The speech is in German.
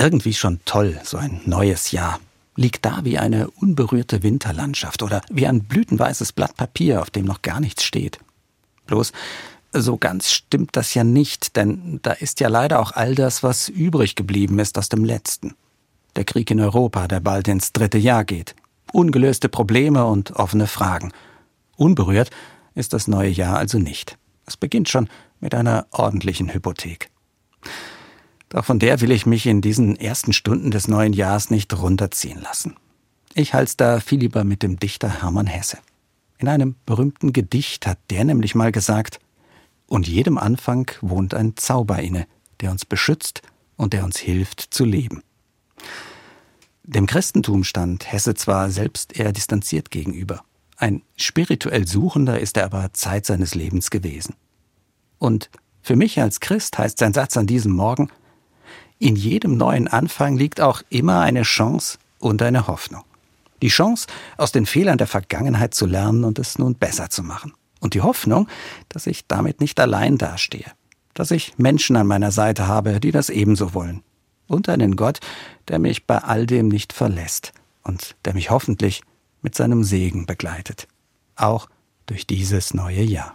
Irgendwie schon toll, so ein neues Jahr. Liegt da wie eine unberührte Winterlandschaft oder wie ein blütenweißes Blatt Papier, auf dem noch gar nichts steht. Bloß, so ganz stimmt das ja nicht, denn da ist ja leider auch all das, was übrig geblieben ist aus dem letzten. Der Krieg in Europa, der bald ins dritte Jahr geht. Ungelöste Probleme und offene Fragen. Unberührt ist das neue Jahr also nicht. Es beginnt schon mit einer ordentlichen Hypothek. Doch von der will ich mich in diesen ersten Stunden des neuen Jahres nicht runterziehen lassen. Ich halt's da viel lieber mit dem Dichter Hermann Hesse. In einem berühmten Gedicht hat der nämlich mal gesagt, und jedem Anfang wohnt ein Zauber inne, der uns beschützt und der uns hilft zu leben. Dem Christentum stand Hesse zwar selbst eher distanziert gegenüber. Ein spirituell Suchender ist er aber Zeit seines Lebens gewesen. Und für mich als Christ heißt sein Satz an diesem Morgen, in jedem neuen Anfang liegt auch immer eine Chance und eine Hoffnung. Die Chance, aus den Fehlern der Vergangenheit zu lernen und es nun besser zu machen. Und die Hoffnung, dass ich damit nicht allein dastehe. Dass ich Menschen an meiner Seite habe, die das ebenso wollen. Und einen Gott, der mich bei all dem nicht verlässt und der mich hoffentlich mit seinem Segen begleitet. Auch durch dieses neue Jahr.